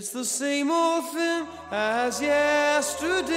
It's the same old thing as yesterday.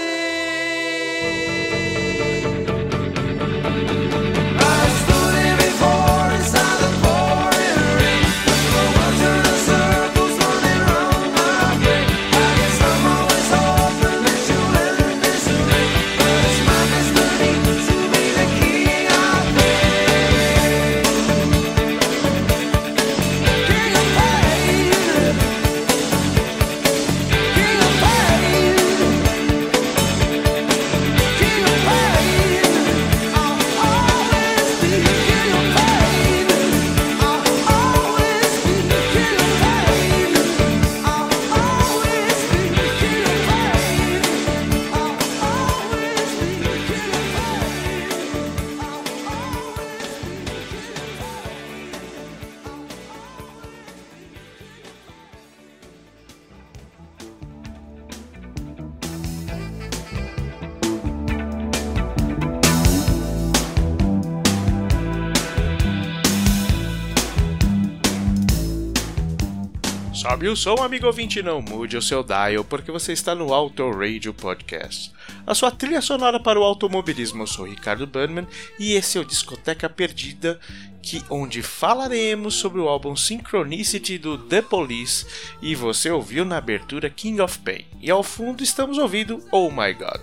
Sobe o som, amigo ouvinte, não mude o seu dial, porque você está no Auto Radio Podcast. A sua trilha sonora para o automobilismo. Eu sou Ricardo Burnman e esse é o Discoteca Perdida, que onde falaremos sobre o álbum Synchronicity do The Police e você ouviu na abertura King of Pain. E ao fundo estamos ouvindo Oh My God.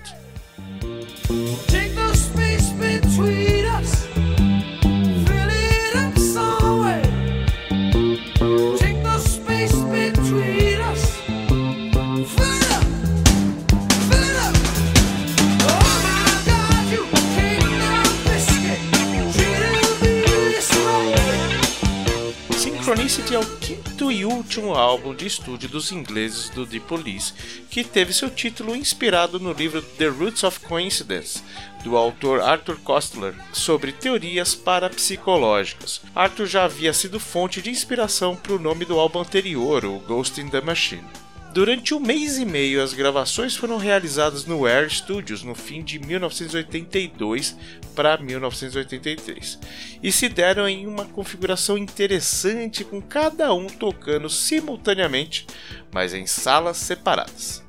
Synchronicity é o quinto e último álbum de estúdio dos ingleses do The Police, que teve seu título inspirado no livro The Roots of Coincidence, do autor Arthur Koestler, sobre teorias parapsicológicas. Arthur já havia sido fonte de inspiração para o nome do álbum anterior, o Ghost in the Machine. Durante um mês e meio, as gravações foram realizadas no Air Studios no fim de 1982 para 1983 e se deram em uma configuração interessante, com cada um tocando simultaneamente, mas em salas separadas.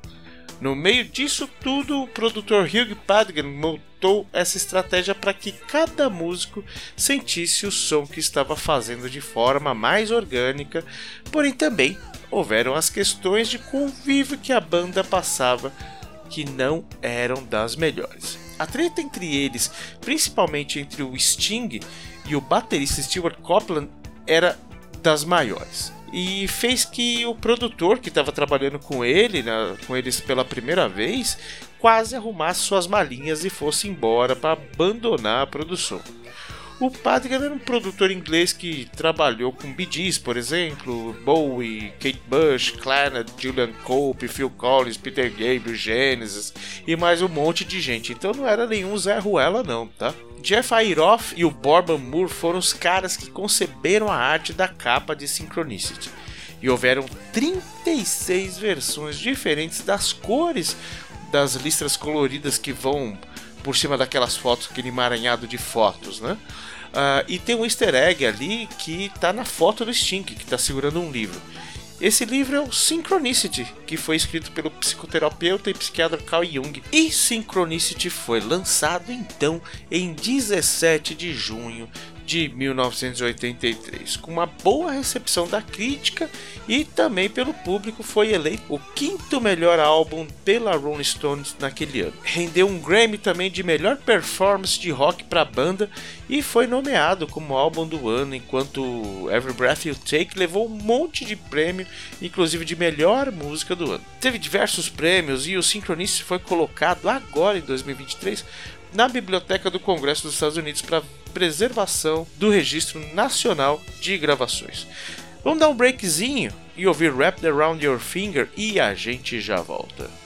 No meio disso tudo, o produtor Hugh Padgham montou essa estratégia para que cada músico sentisse o som que estava fazendo de forma mais orgânica, porém também houveram as questões de convívio que a banda passava que não eram das melhores. A treta entre eles, principalmente entre o Sting e o baterista Stuart Copeland, era das maiores. E fez que o produtor que estava trabalhando com ele, né, com eles pela primeira vez, quase arrumasse suas malinhas e fosse embora para abandonar a produção. O Padre era um produtor inglês que trabalhou com Bee por exemplo, Bowie, Kate Bush, Clannad, Julian Cope, Phil Collins, Peter Gabriel, Genesis e mais um monte de gente. Então não era nenhum Zé Ruela não, tá? Jeff Airoff e o Borban Moore foram os caras que conceberam a arte da capa de Synchronicity. E houveram 36 versões diferentes das cores das listras coloridas que vão por cima daquelas fotos, aquele emaranhado de fotos, né? Ah, e tem um easter egg ali que tá na foto do Sting, que tá segurando um livro. Esse livro é o Synchronicity, que foi escrito pelo psicoterapeuta e psiquiatra Carl Jung. E Synchronicity foi lançado então em 17 de junho de 1983, com uma boa recepção da crítica e também pelo público, foi eleito o quinto melhor álbum pela Rolling Stones naquele ano. Rendeu um Grammy também de melhor performance de rock para a banda e foi nomeado como álbum do ano, enquanto Every Breath You Take levou um monte de prêmio, inclusive de melhor música do ano. Teve diversos prêmios e o Synchronicity foi colocado agora em 2023 na Biblioteca do Congresso dos Estados Unidos para preservação do Registro Nacional de Gravações. Vamos dar um breakzinho e ouvir Wrapped Around Your Finger e a gente já volta.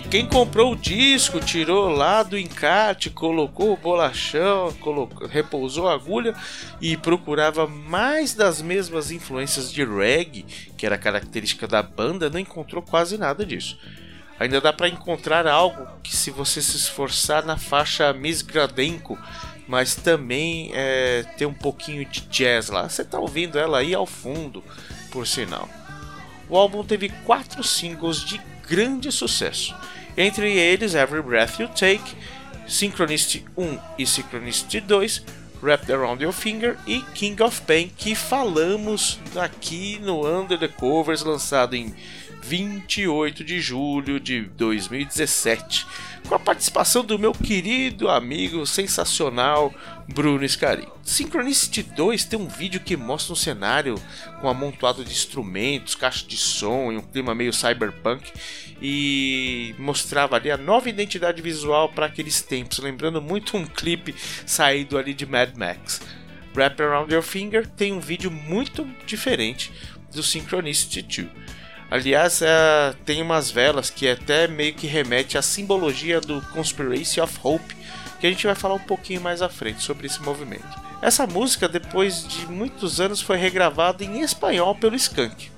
Quem comprou o disco, tirou lá do encarte, colocou o bolachão, colocou, repousou a agulha e procurava mais das mesmas influências de reggae, que era característica da banda, não encontrou quase nada disso. Ainda dá para encontrar algo que, se você se esforçar na faixa Miss Gradenko, mas também é, tem um pouquinho de jazz lá. Você tá ouvindo ela aí ao fundo, por sinal. O álbum teve quatro singles de grande sucesso, entre eles Every Breath You Take, Synchronicity 1 e Synchronicity 2, Wrapped Around Your Finger e King of Pain, que falamos aqui no Under the Covers, lançado em 28 de julho de 2017, com a participação do meu querido amigo sensacional Bruno Scari. Synchronicity 2 tem um vídeo que mostra um cenário com amontoado de instrumentos, caixa de som e um clima meio cyberpunk e mostrava ali a nova identidade visual para aqueles tempos, lembrando muito um clipe saído ali de Mad Max. Wrap Around Your Finger tem um vídeo muito diferente do Synchronicity 2. Aliás, é, tem umas velas que até meio que remete à simbologia do Conspiracy of Hope, que a gente vai falar um pouquinho mais à frente sobre esse movimento. Essa música, depois de muitos anos, foi regravada em espanhol pelo Skank.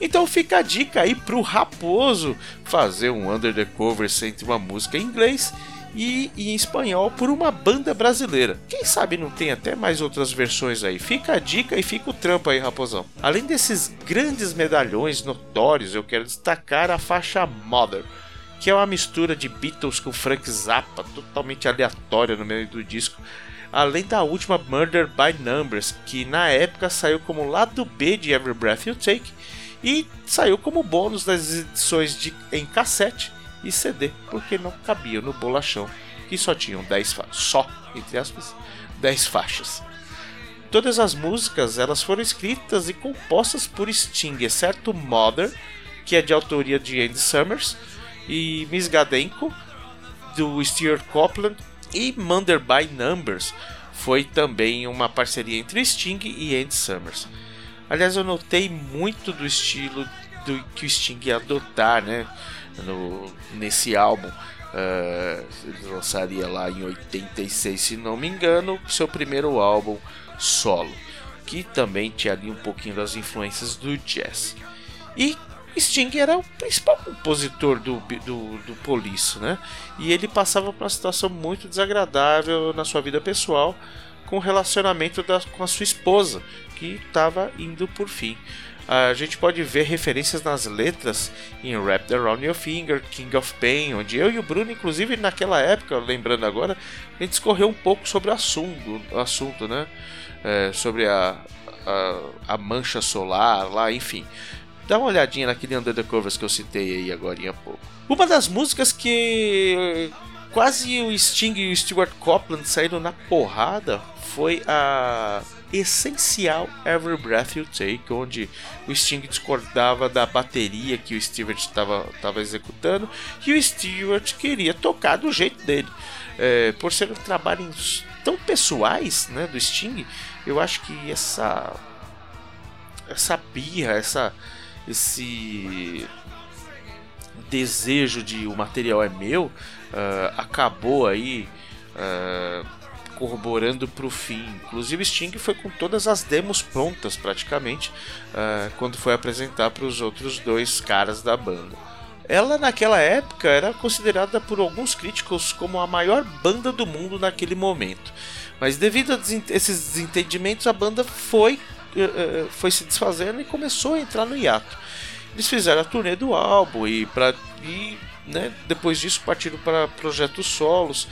Então fica a dica aí pro Raposo fazer um Under the Covers entre uma música em inglês e em espanhol por uma banda brasileira. Quem sabe não tem até mais outras versões aí. Fica a dica e fica o trampo aí, raposão. Além desses grandes medalhões notórios, eu quero destacar a faixa Mother, que é uma mistura de Beatles com Frank Zappa, totalmente aleatória no meio do disco. Além da última Murder by Numbers, que na época saiu como lado B de Every Breath You Take e saiu como bônus das edições de, em cassete e CD, porque não cabia no bolachão, que só tinham 10 faixas, só, entre aspas, 10 faixas. Todas as músicas elas foram escritas e compostas por Sting, exceto Mother, que é de autoria de Andy Summers, e Miss Gadenko, do Stuart Copeland, e Mother by Numbers foi também uma parceria entre Sting e Andy Summers. Aliás, eu notei muito do estilo do que o Sting ia adotar, né? no, nesse álbum. Uh, lançaria lá em 86, se não me engano, seu primeiro álbum solo, que também tinha ali um pouquinho das influências do jazz. E Sting era o principal compositor do, do, do Police, né? E ele passava por uma situação muito desagradável na sua vida pessoal com o relacionamento da, com a sua esposa, que estava indo por fim a gente pode ver referências nas letras em Wrapped Around Your Finger, King of Pain, onde eu e o Bruno, inclusive naquela época, lembrando agora, a gente discorreu um pouco sobre o assunto, assunto né? É, sobre a, a, a, mancha solar lá, enfim. Dá uma olhadinha naquele Under the Covers que eu citei aí agora há pouco. Uma das músicas que quase o Sting e o Stuart Copeland saíram na porrada foi a essencial Every Breath You Take, onde o Sting discordava da bateria que o Stewart estava executando e o Stewart queria tocar do jeito dele. É, por serem trabalhos tão pessoais né, do Sting, eu acho que essa essa birra, essa, esse desejo de o material é meu uh, acabou aí uh, corroborando para o fim. Inclusive, Sting foi com todas as demos prontas praticamente uh, quando foi apresentar para os outros dois caras da banda. Ela naquela época era considerada por alguns críticos como a maior banda do mundo naquele momento. Mas devido a esses desentendimentos, a banda foi, uh, foi se desfazendo e começou a entrar no hiato. Eles fizeram a turnê do álbum e, pra, e né, depois disso partiram para projetos solos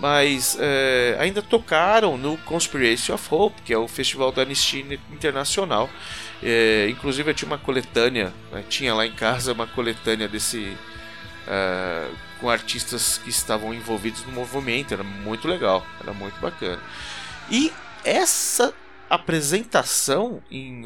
mas é, ainda tocaram no Conspiracy of Hope, que é o festival da Anistia Internacional. É, inclusive eu tinha uma coletânea, né, tinha lá em casa uma coletânea desse é, com artistas que estavam envolvidos no movimento, era muito legal, era muito bacana. E essa apresentação em,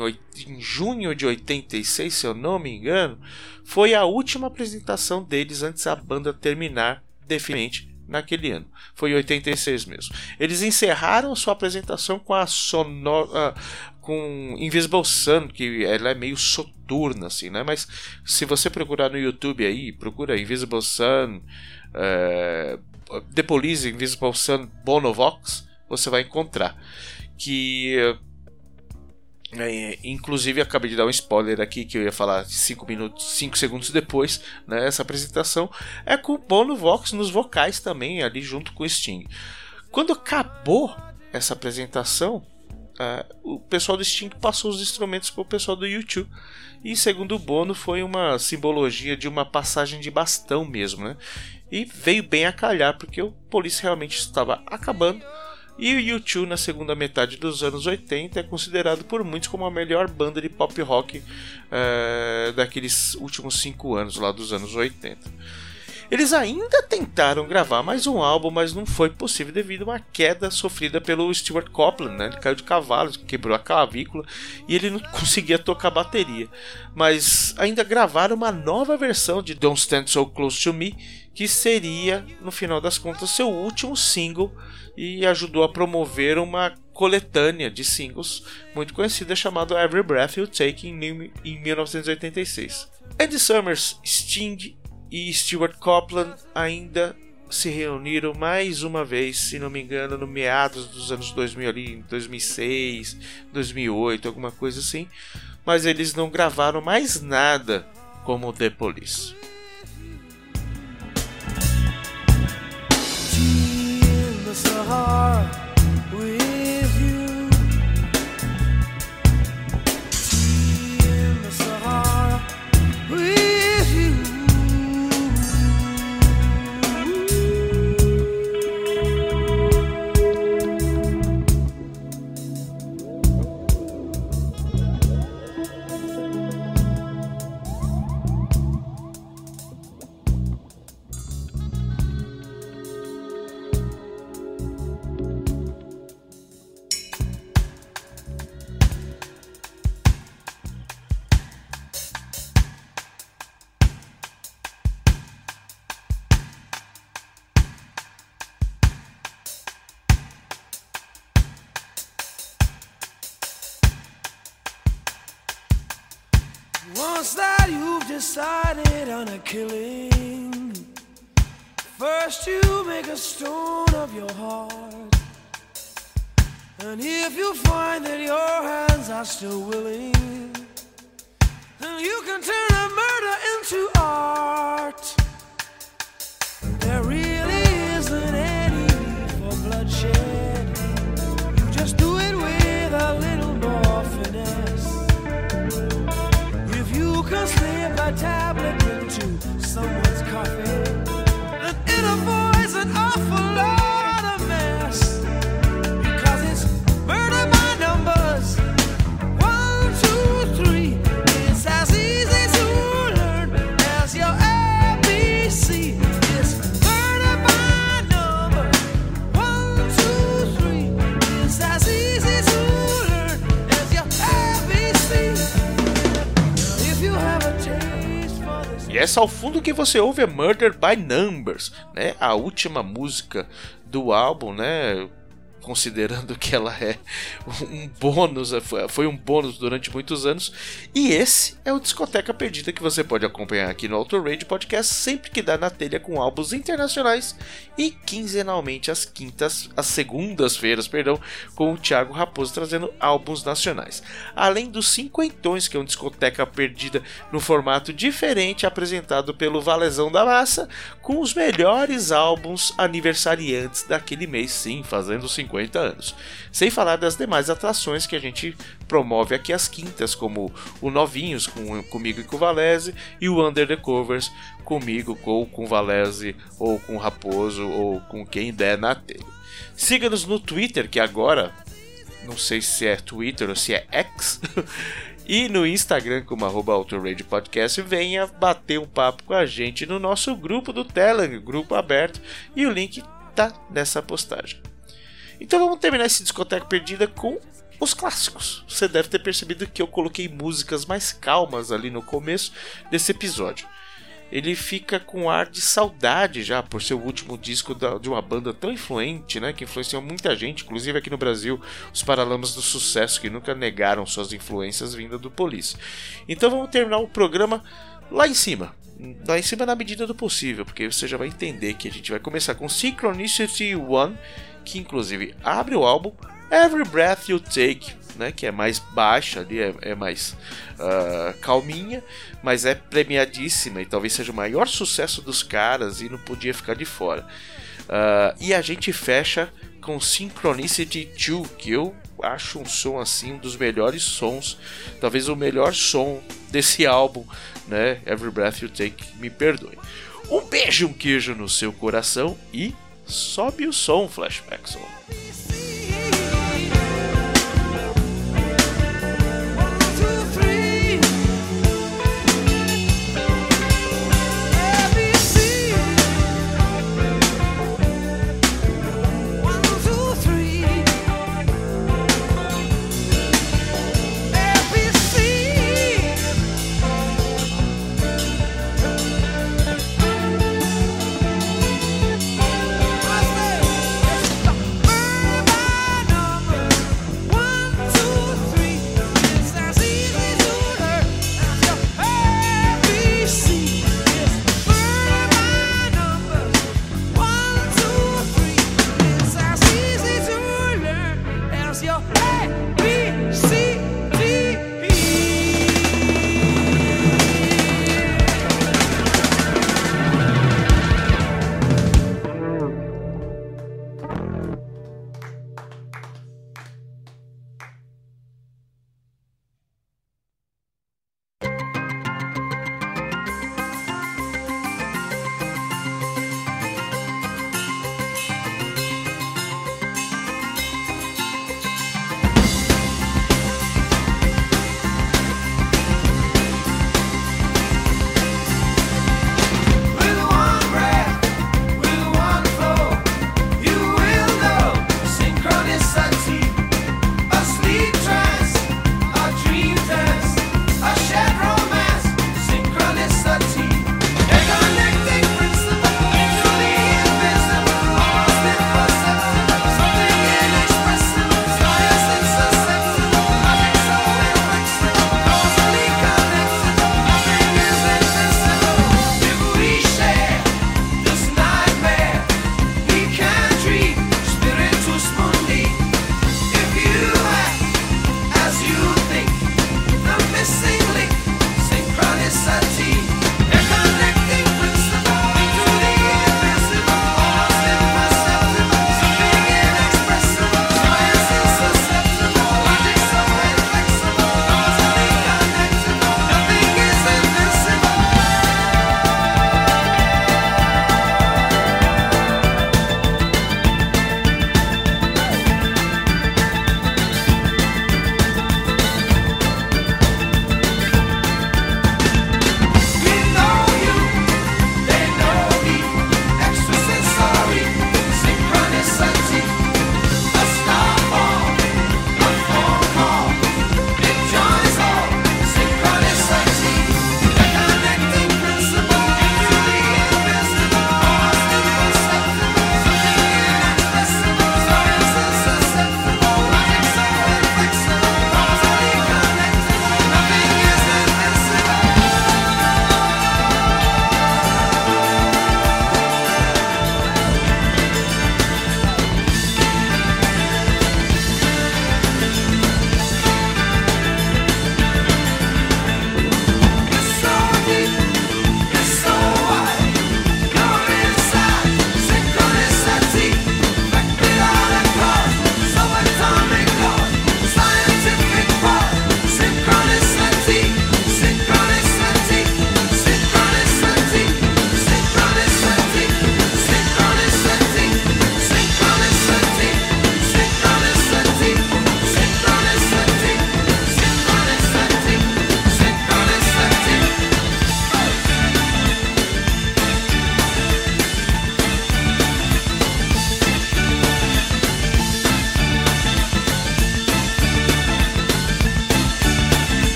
em junho de 86, se eu não me engano, foi a última apresentação deles antes da banda terminar definitivamente naquele ano. Foi em 86 mesmo. Eles encerraram sua apresentação com a sonora, com Invisible Sun, que ela é meio soturna, assim, né? Mas se você procurar no YouTube aí, procura Invisible Sun, é, The Police, Invisible Sun, Bonovox, você vai encontrar. Que é, inclusive acabei de dar um spoiler aqui que eu ia falar 5 minutos, 5 segundos depois, né, essa apresentação é com o Bono Vox nos vocais também ali junto com o Sting. Quando acabou essa apresentação, uh, o pessoal do Sting passou os instrumentos para o pessoal do YouTube e segundo o Bono foi uma simbologia de uma passagem de bastão mesmo, né? E veio bem a calhar porque o Police realmente estava acabando e o U2 na segunda metade dos anos 80 é considerado por muitos como a melhor banda de pop rock uh, daqueles últimos cinco anos lá dos anos 80. Eles ainda tentaram gravar mais um álbum, mas não foi possível devido a uma queda sofrida pelo Stuart Copeland. Né? Ele caiu de cavalo, quebrou a clavícula e ele não conseguia tocar bateria. Mas ainda gravaram uma nova versão de Don't Stand So Close to Me, que seria, no final das contas, seu último single e ajudou a promover uma coletânea de singles muito conhecida chamada Every Breath You Take em 1986. Andy Summers, Sting e Stuart Copeland ainda se reuniram mais uma vez, se não me engano, no meados dos anos 2000 ali, 2006, 2008, alguma coisa assim, mas eles não gravaram mais nada como The Police. Decided on a killing, first you make a stone of your heart. And if you find that your hands are still willing, then you can turn a murder into art. Someone's coffee, then it avoids an awful lot of mess. Because it's murder by numbers. One, two, three. It's as easy to learn as your ABC. It's murder by number. One, two, three. It's as easy to learn as your ABC. E essa ao fundo que você ouve é Murder by Numbers, né? A última música do álbum, né? Considerando que ela é um bônus, foi um bônus durante muitos anos. E esse é o Discoteca Perdida que você pode acompanhar aqui no Auto Radio Podcast sempre que dá na telha com álbuns internacionais e quinzenalmente às quintas, às segundas-feiras, perdão, com o Thiago Raposo trazendo álbuns nacionais. Além dos cinquentões, que é um discoteca perdida no formato diferente apresentado pelo Valezão da Massa, com os melhores álbuns aniversariantes daquele mês, sim, fazendo 50 anos. Sem falar das demais atrações que a gente promove aqui às quintas, como o Novinhos com, comigo e com o Valese e o Under the Covers comigo, ou com o Valese, ou com o Raposo, ou com quem der na telha. Siga-nos no Twitter, que agora não sei se é Twitter ou se é X, e no Instagram como arroba Podcast, venha bater um papo com a gente no nosso grupo do Telegram, grupo aberto, e o link tá nessa postagem. Então vamos terminar esse discoteca perdida com os clássicos. Você deve ter percebido que eu coloquei músicas mais calmas ali no começo desse episódio. ele fica com ar de saudade já por ser o último disco de uma banda tão influente, né, que influenciou muita gente, inclusive aqui no Brasil, os Paralamas do Sucesso, que nunca negaram suas influências vindas do Police. Então vamos terminar o programa lá em cima. Lá em cima na medida do possível, porque você já vai entender que a gente vai começar com Synchronicity One, que inclusive abre o álbum Every Breath You Take, né, que é mais baixa ali, é, é mais ah, calminha, mas é premiadíssima e talvez seja o maior sucesso dos caras e não podia ficar de fora. Ah, e a gente fecha com Synchronicity 2, que eu acho um som assim, um dos melhores sons, talvez o melhor som desse álbum, né? Every Breath You Take, me perdoe. Um beijo, um queijo no seu coração e sobe o som, Flashback Soul.